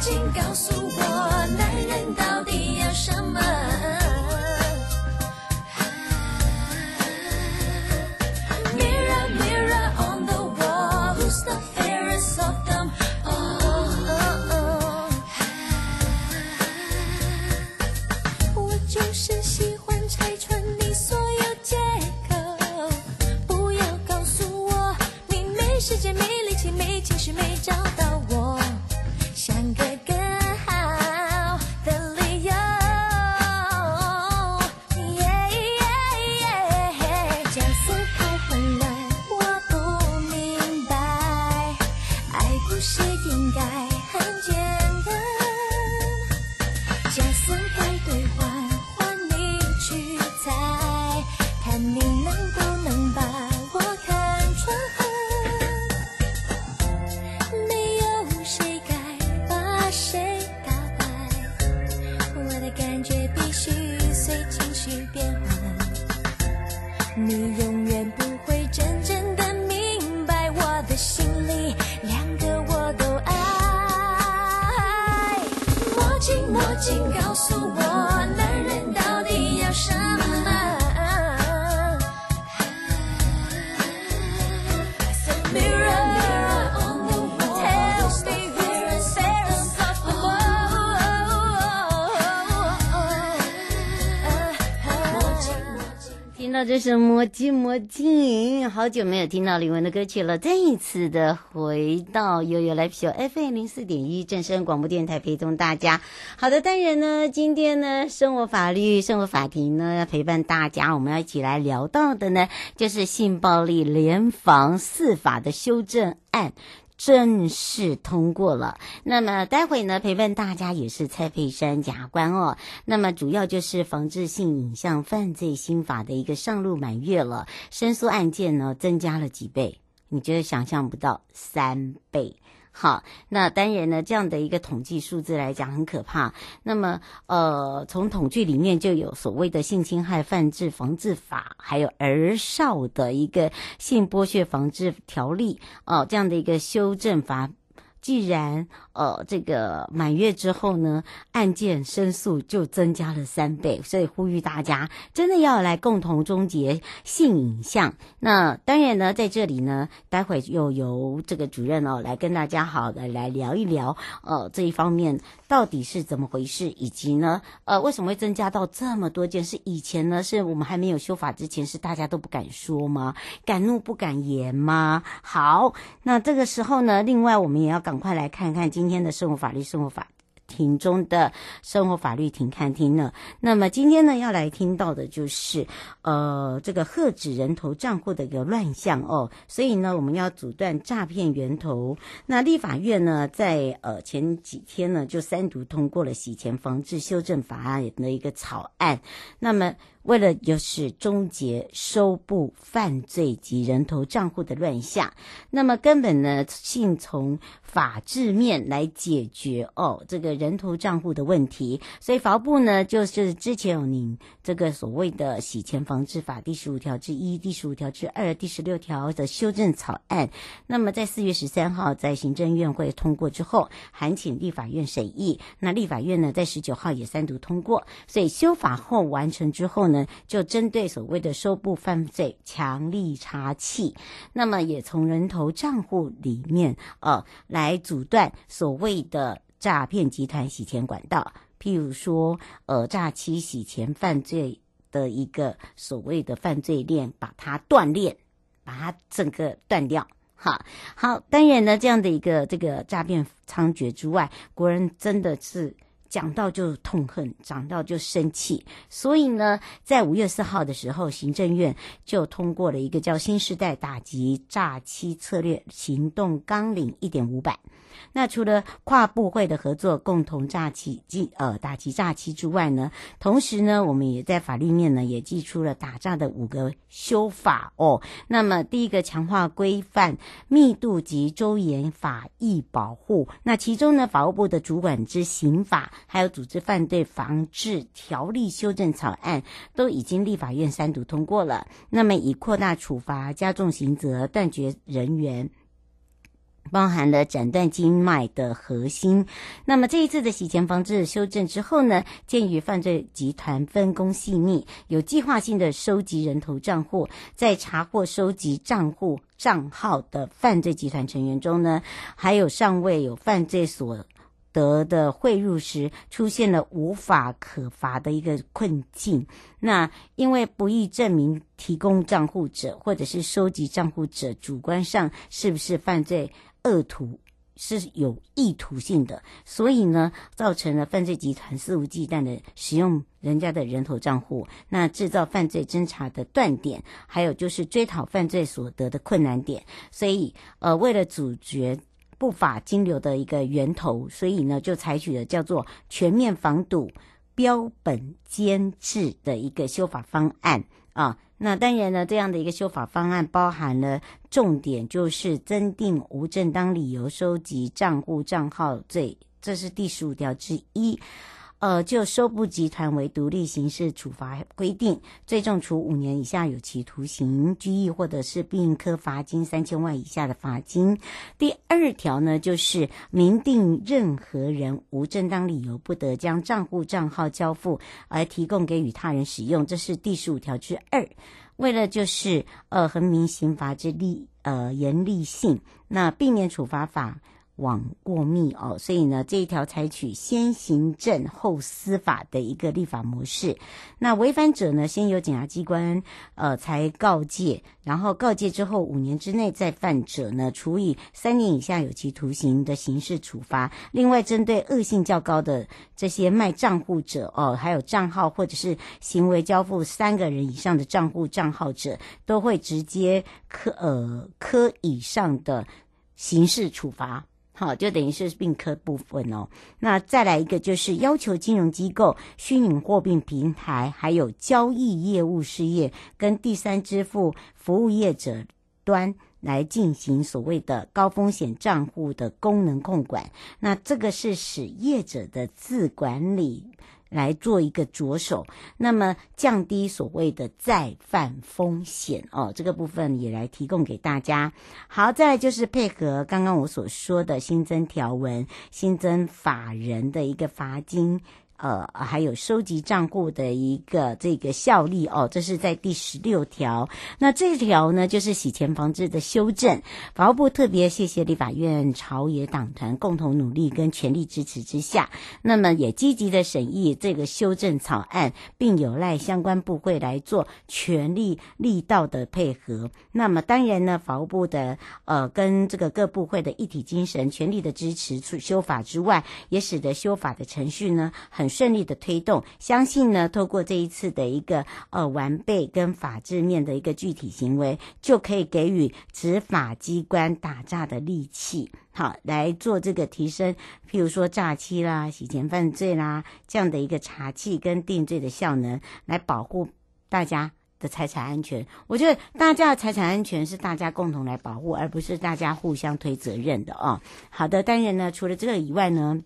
请告诉我男人的 shake. 这是魔镜魔镜，好久没有听到李玟的歌曲了。再一次的回到悠悠 Live Show FM 零四点一正声广播电台，陪同大家。好的，当然呢，今天呢，生活法律生活法庭呢，陪伴大家，我们要一起来聊到的呢，就是性暴力联防四法的修正案。正式通过了。那么待会呢，陪伴大家也是蔡佩珊检察官哦。那么主要就是防治性影像犯罪新法的一个上路满月了，申诉案件呢增加了几倍？你觉得想象不到三倍。好，那当然呢，这样的一个统计数字来讲很可怕。那么，呃，从统计里面就有所谓的性侵害犯罪防治法，还有儿少的一个性剥削防治条例，哦、这样的一个修正法。既然呃这个满月之后呢，案件申诉就增加了三倍，所以呼吁大家真的要来共同终结性影像。那当然呢，在这里呢，待会又由这个主任哦来跟大家好的来聊一聊，呃这一方面到底是怎么回事，以及呢呃为什么会增加到这么多件事？以前呢是我们还没有修法之前，是大家都不敢说吗？敢怒不敢言吗？好，那这个时候呢，另外我们也要。赶快来看看今天的生活法律生活法庭中的生活法律庭看听呢。那么今天呢要来听到的就是呃这个遏止人头账户的一个乱象哦，所以呢我们要阻断诈骗源头。那立法院呢在呃前几天呢就三读通过了洗钱防治修正法案的一个草案。那么。为了就是终结收布犯罪及人头账户的乱象，那么根本呢，性从法制面来解决哦，这个人头账户的问题。所以法务部呢，就是之前有您这个所谓的洗钱防治法第十五条之一、第十五条之二、第十六条的修正草案。那么在四月十三号在行政院会通过之后，函请立法院审议。那立法院呢，在十九号也三读通过。所以修法后完成之后呢，就针对所谓的收部犯罪强力查缉，那么也从人头账户里面呃来阻断所谓的诈骗集团洗钱管道，譬如说呃诈欺洗钱犯罪的一个所谓的犯罪链，把它断链，把它整个断掉。好，好，当然呢，这样的一个这个诈骗猖獗之外，国人真的是。讲到就痛恨，讲到就生气，所以呢，在五月四号的时候，行政院就通过了一个叫《新时代打击诈欺策略行动纲领》一点五版。那除了跨部会的合作，共同诈欺、呃打击诈欺之外呢，同时呢，我们也在法律面呢也祭出了打诈的五个修法哦。那么第一个，强化规范密度及周延法益保护。那其中呢，法务部的主管之刑法，还有组织犯罪防治条例修正草案，都已经立法院三读通过了。那么以扩大处罚、加重刑责、断绝人员。包含了斩断经脉的核心。那么这一次的洗钱防治修正之后呢，鉴于犯罪集团分工细密，有计划性的收集人头账户，在查获收集账户账号的犯罪集团成员中呢，还有尚未有犯罪所得的汇入时，出现了无法可罚的一个困境。那因为不易证明提供账户者或者是收集账户者主观上是不是犯罪。恶徒是有意图性的，所以呢，造成了犯罪集团肆无忌惮的使用人家的人头账户，那制造犯罪侦查的断点，还有就是追讨犯罪所得的困难点。所以，呃，为了阻绝不法金流的一个源头，所以呢，就采取了叫做全面防堵、标本兼治的一个修法方案啊。那当然呢，这样的一个修法方案包含了重点，就是增订无正当理由收集账户账号罪，这是第十五条之一。呃，就收布集团为独立刑事处罚规定，最重处五年以下有期徒刑、拘役，或者是并科罚金三千万以下的罚金。第二条呢，就是明定任何人无正当理由不得将账户账号交付而提供给予他人使用，这是第十五条之二。为了就是呃，衡明刑罚之厉呃严厉性，那避免处罚法。网过密哦，所以呢，这一条采取先行政后司法的一个立法模式。那违反者呢，先由检察机关呃才告诫，然后告诫之后五年之内再犯者呢，处以三年以下有期徒刑的刑事处罚。另外，针对恶性较高的这些卖账户者哦，还有账号或者是行为交付三个人以上的账户账号者，都会直接科呃科以上的刑事处罚。好，就等于是并科部分哦。那再来一个，就是要求金融机构、虚拟货币平台，还有交易业务事业跟第三支付服务业者端来进行所谓的高风险账户的功能控管。那这个是使业者的自管理。来做一个着手，那么降低所谓的再犯风险哦，这个部分也来提供给大家。好，再来就是配合刚刚我所说的新增条文，新增法人的一个罚金。呃，还有收集账户的一个这个效力哦，这是在第十六条。那这条呢，就是洗钱防治的修正。法务部特别谢谢立法院朝野党团共同努力跟全力支持之下，那么也积极的审议这个修正草案，并有赖相关部会来做全力力道的配合。那么当然呢，法务部的呃跟这个各部会的一体精神，全力的支持修法之外，也使得修法的程序呢很。顺利的推动，相信呢，透过这一次的一个呃完备跟法制面的一个具体行为，就可以给予执法机关打诈的利器，好来做这个提升，譬如说诈欺啦、洗钱犯罪啦这样的一个查缉跟定罪的效能，来保护大家的财产安全。我觉得大家的财产安全是大家共同来保护，而不是大家互相推责任的哦。好的，当然呢，除了这个以外呢。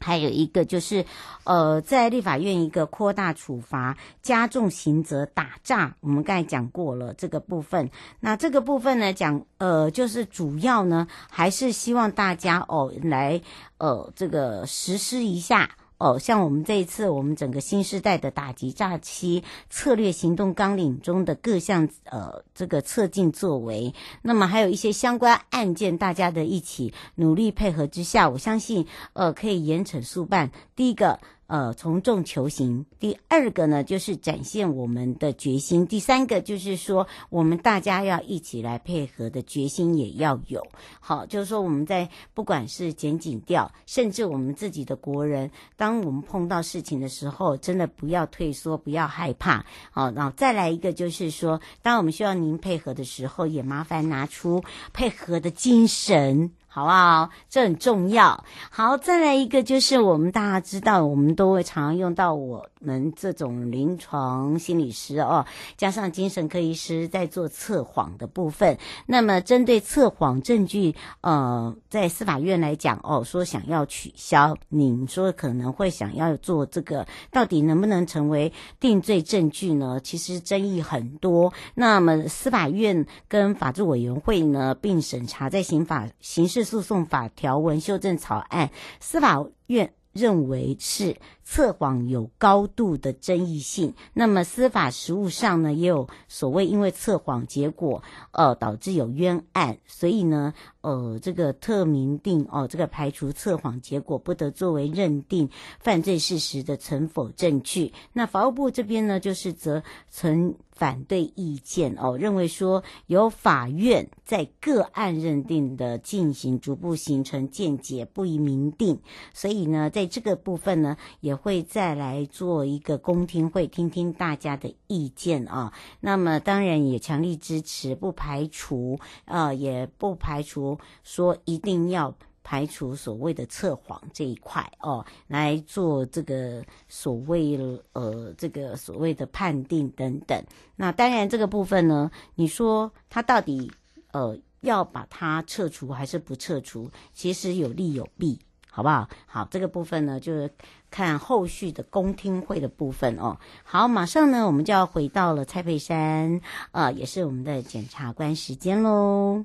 还有一个就是，呃，在立法院一个扩大处罚、加重刑责打诈，我们刚才讲过了这个部分。那这个部分呢，讲呃，就是主要呢，还是希望大家哦来呃这个实施一下。哦，像我们这一次，我们整个新时代的打击诈欺策略行动纲领中的各项呃这个策进作为，那么还有一些相关案件，大家的一起努力配合之下，我相信呃可以严惩速办。第一个。呃，从众求行。第二个呢，就是展现我们的决心。第三个就是说，我们大家要一起来配合的决心也要有。好，就是说我们在不管是检警调，甚至我们自己的国人，当我们碰到事情的时候，真的不要退缩，不要害怕。好，然后再来一个就是说，当我们需要您配合的时候，也麻烦拿出配合的精神。好不好？这很重要。好，再来一个，就是我们大家知道，我们都会常常用到我们这种临床心理师哦，加上精神科医师在做测谎的部分。那么，针对测谎证据，呃，在司法院来讲哦，说想要取消，你说可能会想要做这个，到底能不能成为定罪证据呢？其实争议很多。那么，司法院跟法制委员会呢，并审查在刑法刑事。诉讼法条文修正草案，司法院认为是测谎有高度的争议性。那么司法实务上呢，也有所谓因为测谎结果，呃，导致有冤案，所以呢，呃，这个特明定哦，这个排除测谎结果不得作为认定犯罪事实的存否证据。那法务部这边呢，就是则曾。反对意见哦，认为说由法院在个案认定的进行，逐步形成见解，不宜明定。所以呢，在这个部分呢，也会再来做一个公听会，听听大家的意见啊。那么当然也强力支持，不排除，呃，也不排除说一定要。排除所谓的测谎这一块哦，来做这个所谓呃这个所谓的判定等等。那当然这个部分呢，你说他到底呃要把它撤除还是不撤除？其实有利有弊，好不好？好，这个部分呢，就是看后续的公听会的部分哦。好，马上呢，我们就要回到了蔡佩珊，呃，也是我们的检察官时间喽。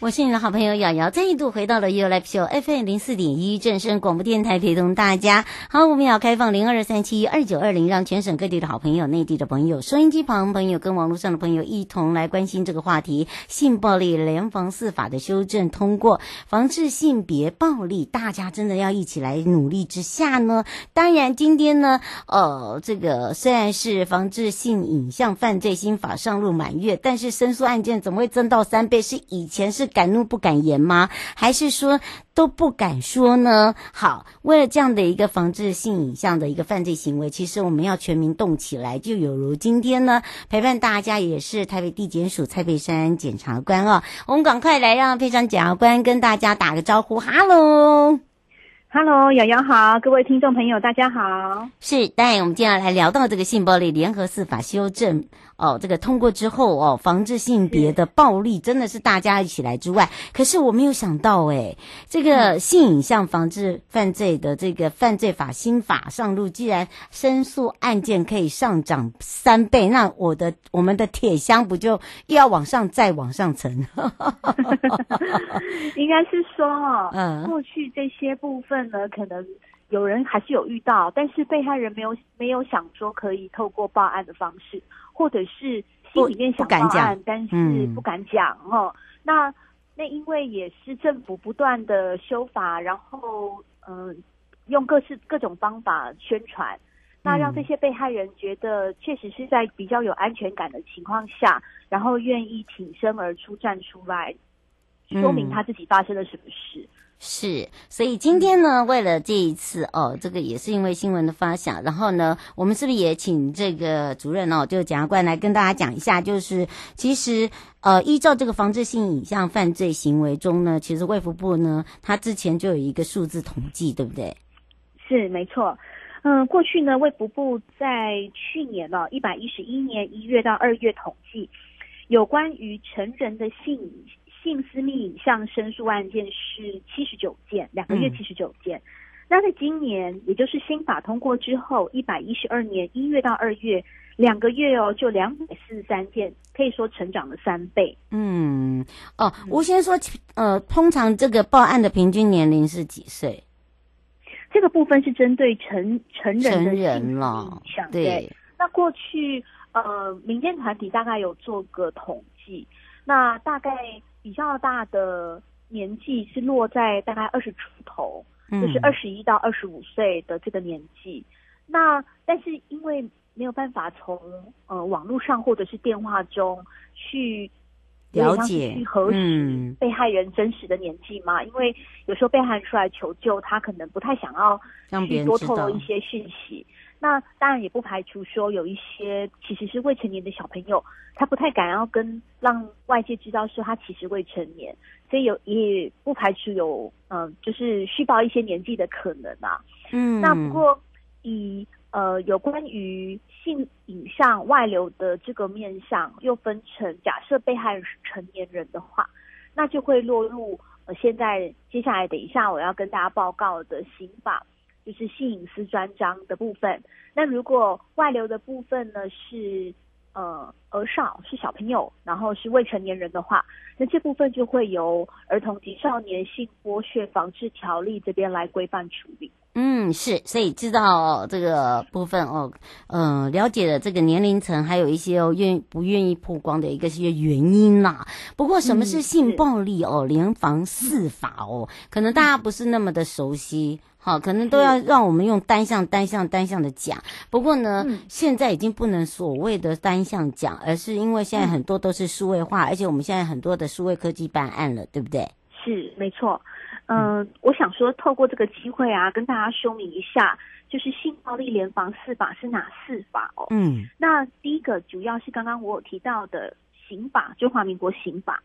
我是你的好朋友瑶瑶，再一度回到了 You Live Show FM 零四点一正声广播电台，陪同大家。好，我们要开放零二三七二九二零，让全省各地的好朋友、内地的朋友、收音机旁朋友跟网络上的朋友一同来关心这个话题。性暴力联防四法的修正通过，防治性别暴力，大家真的要一起来努力之下呢。当然，今天呢，呃，这个虽然是防治性影像犯罪新法上路满月，但是申诉案件怎么会增到三倍？是以前是。敢怒不敢言吗？还是说都不敢说呢？好，为了这样的一个防治性影像的一个犯罪行为，其实我们要全民动起来。就有如今天呢，陪伴大家也是台北地检署蔡佩珊检察官啊、哦，我们赶快来让佩珊检察官跟大家打个招呼，哈喽。Hello，瑶瑶好，各位听众朋友，大家好。是，当然我们接下来聊到这个性暴力联合司法修正哦，这个通过之后哦，防治性别的暴力真的是大家一起来之外，可是我没有想到诶，这个性影像防治犯罪的这个犯罪法新法上路，既然申诉案件可以上涨三倍，那我的我们的铁箱不就又要往上再往上层？应该是说哦，嗯，过去这些部分。呢，可能有人还是有遇到，但是被害人没有没有想说可以透过报案的方式，或者是心里面想报案，但是不敢讲哦。那那因为也是政府不断的修法，然后嗯、呃，用各式各种方法宣传，那让这些被害人觉得确实是在比较有安全感的情况下，然后愿意挺身而出站出来，说明他自己发生了什么事。是，所以今天呢，为了这一次哦，这个也是因为新闻的发响，然后呢，我们是不是也请这个主任哦，就检察官来跟大家讲一下，就是其实呃，依照这个防治性影像犯罪行为中呢，其实卫福部呢，他之前就有一个数字统计，对不对？是，没错。嗯，过去呢，卫福部在去年呢，一百一十一年一月到二月统计有关于成人的性。性私密影像申诉案件是七十九件，两个月七十九件。嗯、那在今年，也就是新法通过之后，一百一十二年一月到二月，两个月哦，就两百四十三件，可以说成长了三倍。嗯，哦，吴先说，呃，通常这个报案的平均年龄是几岁？这个部分是针对成成人的成人了，对。对，那过去呃，民间团体大概有做个统计，那大概。比较大的年纪是落在大概二十出头，嗯、就是二十一到二十五岁的这个年纪。那但是因为没有办法从呃网络上或者是电话中去了解去核实被害人真实的年纪嘛，嗯、因为有时候被害人出来求救，他可能不太想要去多透露一些讯息。那当然也不排除说有一些其实是未成年的小朋友，他不太敢要跟让外界知道说他其实未成年，所以有也不排除有嗯、呃，就是虚报一些年纪的可能啊。嗯，那不过以呃有关于性影像外流的这个面向，又分成假设被害人是成年人的话，那就会落入呃现在接下来等一下我要跟大家报告的刑法。就是性隐私专章的部分。那如果外流的部分呢，是呃儿少是小朋友，然后是未成年人的话，那这部分就会由儿童及少年性剥削防治条例这边来规范处理。嗯，是，所以知道这个部分哦，嗯、呃，了解了这个年龄层，还有一些哦愿不愿意曝光的一个些原因呐。不过，什么是性暴力哦？联防四法哦，可能大家不是那么的熟悉。好，可能都要让我们用单向、单向、单向的讲。不过呢，嗯、现在已经不能所谓的单向讲，而是因为现在很多都是数位化，嗯、而且我们现在很多的数位科技办案了，对不对？是，没错。嗯、呃，我想说，透过这个机会啊，跟大家说明一下，就是性暴力联防四法是哪四法哦？嗯，那第一个主要是刚刚我有提到的刑法，中华民国刑法。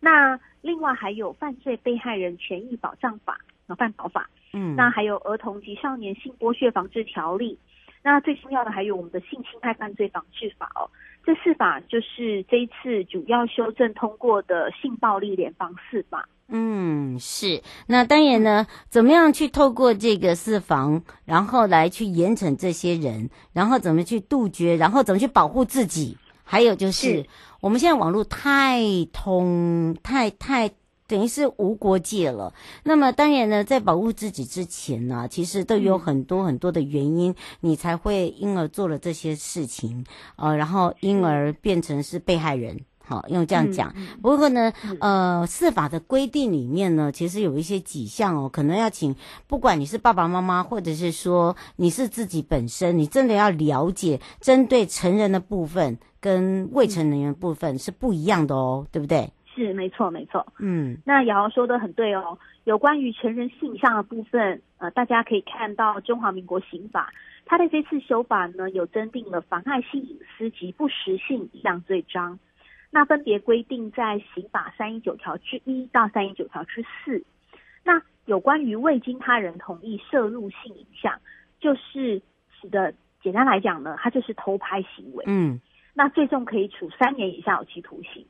那另外还有犯罪被害人权益保障法，犯保法。嗯，那还有儿童及少年性剥削防治条例，那最重要的还有我们的性侵害犯罪防治法哦。这四法就是这一次主要修正通过的性暴力联防四法。嗯，是。那当然呢，怎么样去透过这个四房，然后来去严惩这些人，然后怎么去杜绝，然后怎么去保护自己，还有就是，是我们现在网络太通，太太。等于是无国界了。那么当然呢，在保护自己之前呢，其实都有很多很多的原因，你才会因而做了这些事情，呃，然后因而变成是被害人。好，用这样讲。不过呢，呃，司法的规定里面呢，其实有一些几项哦，可能要请，不管你是爸爸妈妈，或者是说你是自己本身，你真的要了解，针对成人的部分跟未成年的部分是不一样的哦，对不对？是，没错，没错。嗯，那瑶瑶说的很对哦。有关于成人性向的部分，呃，大家可以看到中华民国刑法，它的这次修法呢，有增订了妨害性隐私及不实性影像罪章。那分别规定在刑法三一九条之一到三一九条之四。那有关于未经他人同意摄入性影像，就是指的简单来讲呢，它就是偷拍行为。嗯，那最重可以处三年以下有期徒刑。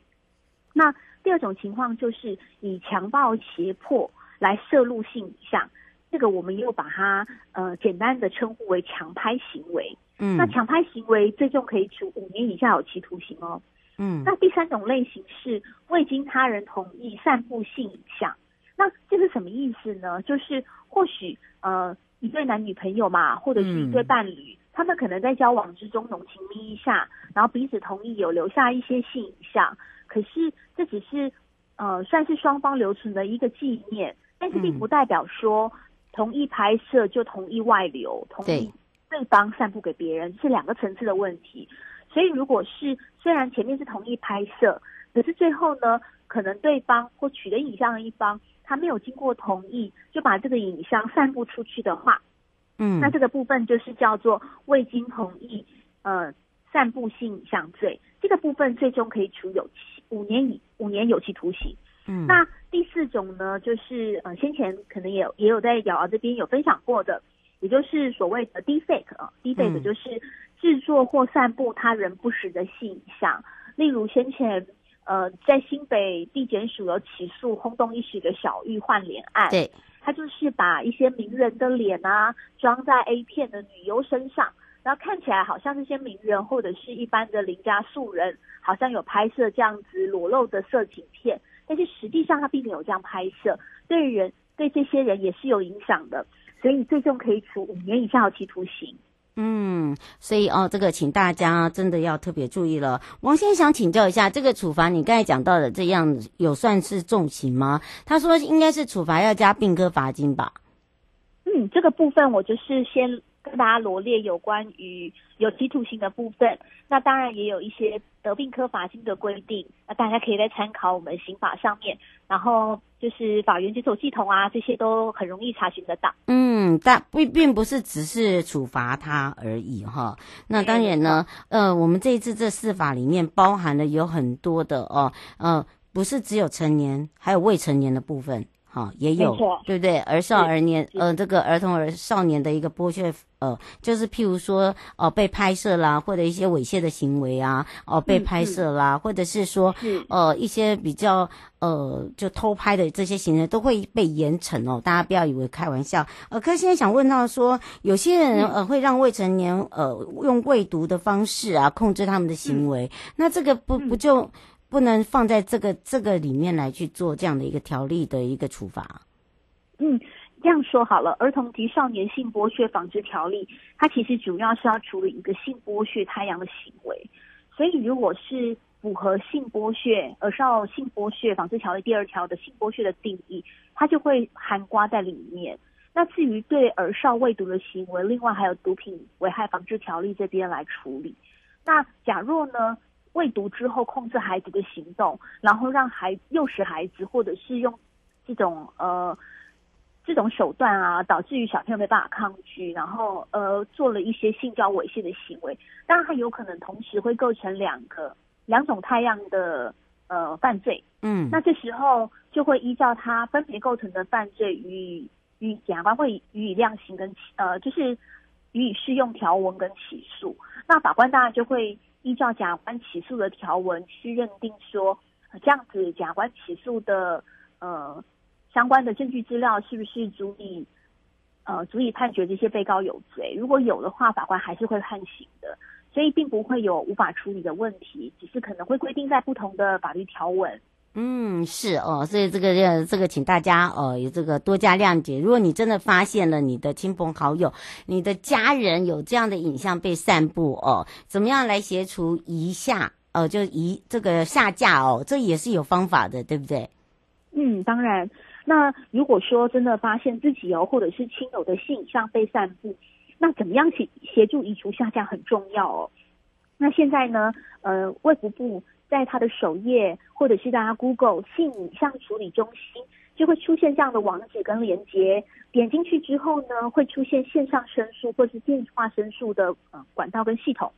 那第二种情况就是以强暴胁迫来摄入性影像，这个我们又把它呃简单的称呼为强拍行为。嗯，那强拍行为最重可以处五年以下有期徒刑哦。嗯，那第三种类型是未经他人同意散布性影像，那这是什么意思呢？就是或许呃一对男女朋友嘛，或者是一对伴侣，嗯、他们可能在交往之中浓情蜜意下，然后彼此同意有留下一些性影像，可是这只是呃算是双方留存的一个纪念，但是并不代表说同意拍摄就同意外流，同意对方散布给别人，是两个层次的问题。所以，如果是虽然前面是同意拍摄，可是最后呢，可能对方或取得影像的一方，他没有经过同意就把这个影像散布出去的话，嗯，那这个部分就是叫做未经同意呃散布性影像罪，这个部分最终可以处有期五年以五年有期徒刑。嗯，那第四种呢，就是呃先前可能也有也有在瑶瑶这边有分享过的，也就是所谓的 deepfake 啊，deepfake 就是。制作或散布他人不实的性影像，例如先前呃在新北地检署有起诉轰动一时的小玉换脸案，对，他就是把一些名人的脸啊装在 A 片的女优身上，然后看起来好像这些名人或者是一般的邻家素人，好像有拍摄这样子裸露的色情片，但是实际上他并没有这样拍摄，对人对这些人也是有影响的，所以最终可以处五年以下有期徒刑。嗯，所以哦，这个请大家真的要特别注意了。王先生想请教一下，这个处罚你刚才讲到的这样有算是重刑吗？他说应该是处罚要加并科罚金吧？嗯，这个部分我就是先跟大家罗列有关于有期徒刑的部分。那当然也有一些得病科罚金的规定，那大家可以在参考我们刑法上面，然后就是法院检索系统啊，这些都很容易查询得到。嗯，但并并不是只是处罚他而已哈。那当然呢，呃，我们这一次这四法里面包含了有很多的哦，呃，不是只有成年，还有未成年的部分。好，也有，对不对？儿少儿年，呃，这个儿童儿少年的一个剥削，呃，就是譬如说，哦、呃，被拍摄啦，或者一些猥亵的行为啊，哦、呃，被拍摄啦，或者是说，呃，一些比较，呃，就偷拍的这些行为都会被严惩哦。大家不要以为开玩笑。呃，可是现在想问到说，有些人呃会让未成年呃用喂毒的方式啊控制他们的行为，那这个不不就？不能放在这个这个里面来去做这样的一个条例的一个处罚。嗯，这样说好了，《儿童及少年性剥削防治条例》它其实主要是要处理一个性剥削他养的行为，所以如果是符合性剥削《儿少性剥削防治条例》第二条的性剥削的定义，它就会涵盖在里面。那至于对儿少未毒的行为，另外还有《毒品危害防治条例》这边来处理。那假若呢？喂毒之后控制孩子的行动，然后让孩诱使孩子，或者是用这种呃这种手段啊，导致于小朋友没办法抗拒，然后呃做了一些性交猥亵的行为，当然他有可能同时会构成两个两种太阳的呃犯罪。嗯，那这时候就会依照他分别构成的犯罪予以予以检察官会予以量刑跟呃就是予以适用条文跟起诉，那法官当然就会。依照甲官起诉的条文去认定说，这样子甲官起诉的呃相关的证据资料是不是足以呃足以判决这些被告有罪？如果有的话，法官还是会判刑的，所以并不会有无法处理的问题，只是可能会规定在不同的法律条文。嗯，是哦，所以这个这个，请大家哦，有这个多加谅解。如果你真的发现了你的亲朋好友、你的家人有这样的影像被散布哦，怎么样来协助移下？哦，就移这个下架哦，这也是有方法的，对不对？嗯，当然。那如果说真的发现自己哦，或者是亲友的性影像被散布，那怎么样协协助移除下架很重要哦。那现在呢，呃，卫福部。在他的首页，或者是大家 Google 性影像处理中心，就会出现这样的网址跟连接。点进去之后呢，会出现线上申诉或是电话申诉的呃管道跟系统。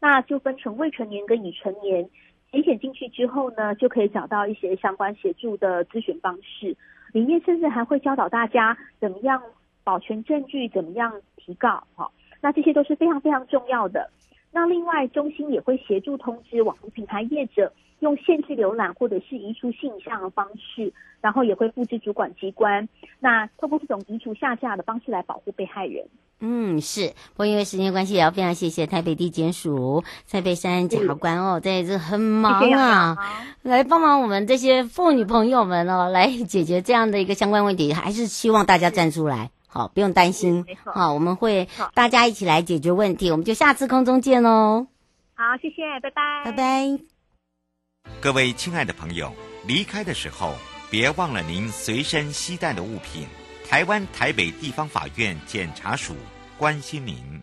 那就分成未成年跟已成年。点点进去之后呢，就可以找到一些相关协助的咨询方式。里面甚至还会教导大家怎么样保全证据，怎么样提告。好，那这些都是非常非常重要的。那另外，中心也会协助通知网络平台业者，用限制浏览或者是移除性影像的方式，然后也会布置主管机关，那透过这种移除下架的方式来保护被害人。嗯，是。不过因为时间关系，也要非常谢谢台北地检署蔡佩珊检察官哦，在这很忙啊，来帮忙我们这些妇女朋友们哦，来解决这样的一个相关问题，还是希望大家站出来。好，不用担心。好，我们会大家一起来解决问题。我们就下次空中见喽。好，谢谢，拜拜，拜拜。各位亲爱的朋友，离开的时候别忘了您随身携带的物品。台湾台北地方法院检察署关心您。